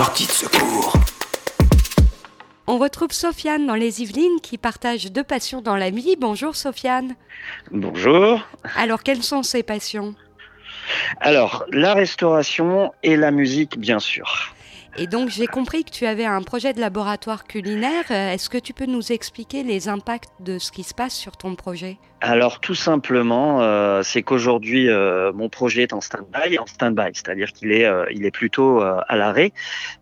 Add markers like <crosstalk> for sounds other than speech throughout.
Sortie de secours. On retrouve Sofiane dans les Yvelines qui partage deux passions dans la vie. Bonjour Sofiane. Bonjour. Alors quelles sont ces passions? Alors, la restauration et la musique, bien sûr. Et donc j'ai compris que tu avais un projet de laboratoire culinaire. Euh, Est-ce que tu peux nous expliquer les impacts de ce qui se passe sur ton projet? Alors, tout simplement, euh, c'est qu'aujourd'hui, euh, mon projet est en stand-by, en stand-by, c'est-à-dire qu'il est, il est plutôt à l'arrêt,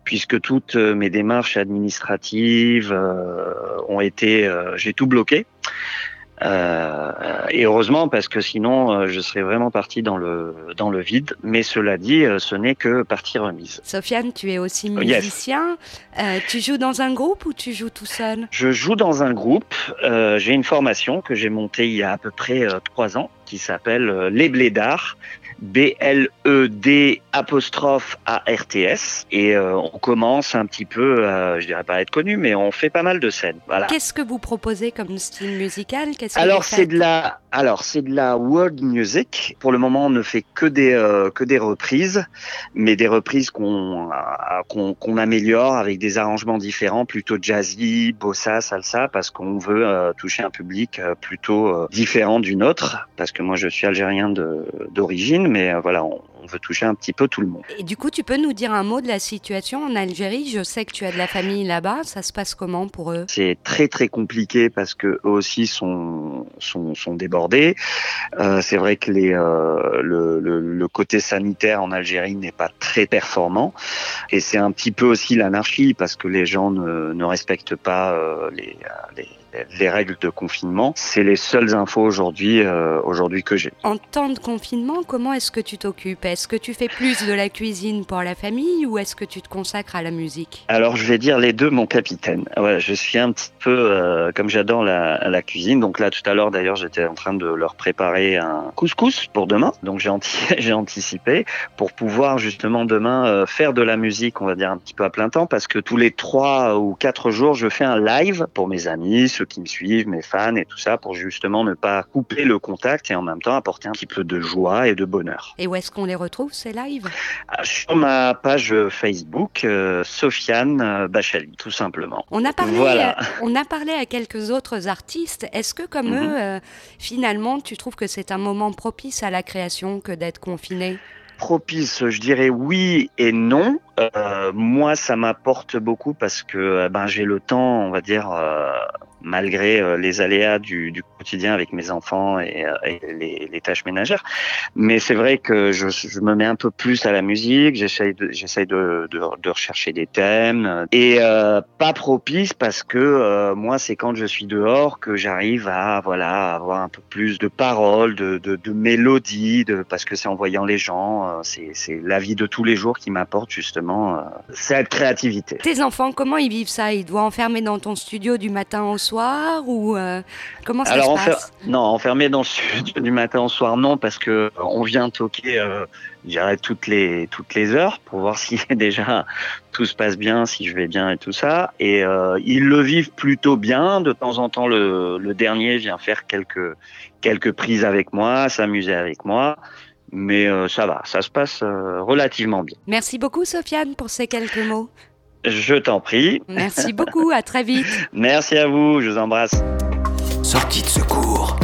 puisque toutes mes démarches administratives ont été, j'ai tout bloqué. Euh, et heureusement parce que sinon euh, je serais vraiment parti dans le dans le vide. Mais cela dit, euh, ce n'est que partie remise. Sofiane, tu es aussi yes. musicien. Tu joues dans un groupe ou tu joues tout seul? Je joue dans un groupe. j'ai une formation que j'ai montée il y a à peu près trois ans, qui s'appelle Les Blédards. B-L-E-D apostrophe A-R-T-S. Et euh, on commence un petit peu, euh, je dirais pas à être connu, mais on fait pas mal de scènes. Voilà. Qu'est-ce que vous proposez comme style musical? Qu'est-ce que Alors c'est de la, alors c'est de la world music. Pour le moment, on ne fait que des euh, que des reprises, mais des reprises qu'on euh, qu'on qu'on améliore avec des arrangements différents, plutôt jazzy, bossa, salsa, parce qu'on veut euh, toucher un public euh, plutôt euh, différent du nôtre. Parce que moi, je suis algérien de d'origine, mais euh, voilà, on, on veut toucher un petit peu tout le monde. Et du coup, tu peux nous dire un mot de la situation en Algérie? Je sais que tu as de la famille là-bas. Ça se passe comment pour eux? C'est très très compliqué parce que eux aussi sont sont, sont débordés. Euh, c'est vrai que les euh, le, le, le côté sanitaire en Algérie n'est pas très performant et c'est un petit peu aussi l'anarchie parce que les gens ne, ne respectent pas euh, les, les les règles de confinement. C'est les seules infos aujourd'hui euh, aujourd'hui que j'ai. En temps de confinement, comment est-ce que tu t'occupes? Est-ce que tu fais plus de la cuisine pour la famille ou est-ce que tu te consacres à la musique? Alors je vais dire les deux, mon capitaine. Ouais, je suis un petit peu euh, comme j'adore la, la cuisine. Donc là tout à l'heure d'ailleurs j'étais en train de leur préparer un couscous pour demain. Donc j'ai anti <laughs> j'ai anticipé pour pouvoir justement demain euh, faire de la musique, on va dire un petit peu à plein temps, parce que tous les trois ou quatre jours je fais un live pour mes amis, ceux qui me suivent, mes fans et tout ça, pour justement ne pas couper le contact et en même temps apporter un petit peu de joie et de bonheur. Et où est-ce qu'on les retrouve ces lives? Ah, Sur ma page Facebook, euh, Sofiane euh, Bachali, tout simplement. On a parlé, Voilà. euh, on a parlé à quelques autres artistes. Est-ce que, comme Mhm. eux, euh, finalement, tu trouves que c'est un moment propice à la création que d'être confiné? Propice, je dirais oui et non. Euh, moi, ça m'apporte beaucoup parce que ben j'ai le temps, on va dire, euh, malgré euh, les aléas du, du quotidien avec mes enfants et, euh, et les, les tâches ménagères. Mais c'est vrai que je, je me mets un peu plus à la musique. J'essaye de, de, de, de rechercher des thèmes et euh, pas propice parce que euh, moi, c'est quand je suis dehors que j'arrive à voilà avoir un peu plus de paroles, de, de, de mélodies, de parce que c'est en voyant les gens, euh, c'est c'est la vie de tous les jours qui m'apporte justement euh, cette créativité. Tes enfants, comment ils vivent ça? Ils doivent enfermer dans ton studio du matin au soir ou euh, comment ça Alors, se enfer- passe? Non, enfermé dans le <laughs> studio du matin au soir, non, parce que euh, on vient toquer, euh, je dirais toutes les toutes les heures pour voir <laughs> si déjà tout se passe bien, si je vais bien et tout ça. Et euh, ils le vivent plutôt bien. De temps en temps, le, le dernier vient faire quelques quelques prises avec moi, s'amuser avec moi. Mais ça va, ça se passe relativement bien. Merci beaucoup, Sofiane, pour ces quelques mots. Je t'en prie. Merci <laughs> beaucoup, à très vite. Merci à vous, je vous embrasse. Sortie de secours.